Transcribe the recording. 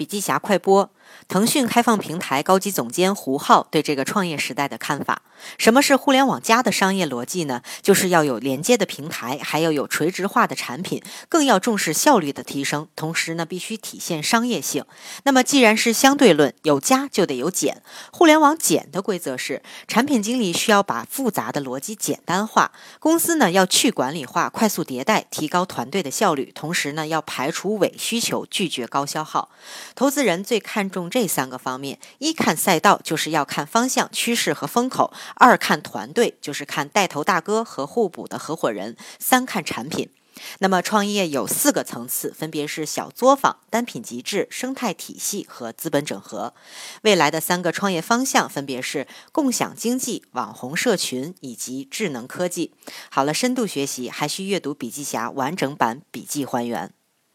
笔记侠快播。腾讯开放平台高级总监胡浩对这个创业时代的看法：什么是互联网加的商业逻辑呢？就是要有连接的平台，还要有垂直化的产品，更要重视效率的提升，同时呢，必须体现商业性。那么，既然是相对论，有加就得有减。互联网减的规则是，产品经理需要把复杂的逻辑简单化，公司呢要去管理化，快速迭代，提高团队的效率，同时呢要排除伪需求，拒绝高消耗。投资人最看重。重这三个方面：一看赛道，就是要看方向、趋势和风口；二看团队，就是看带头大哥和互补的合伙人；三看产品。那么创业有四个层次，分别是小作坊、单品极致、生态体系和资本整合。未来的三个创业方向分别是共享经济、网红社群以及智能科技。好了，深度学习还需阅读笔记侠完整版笔记还原。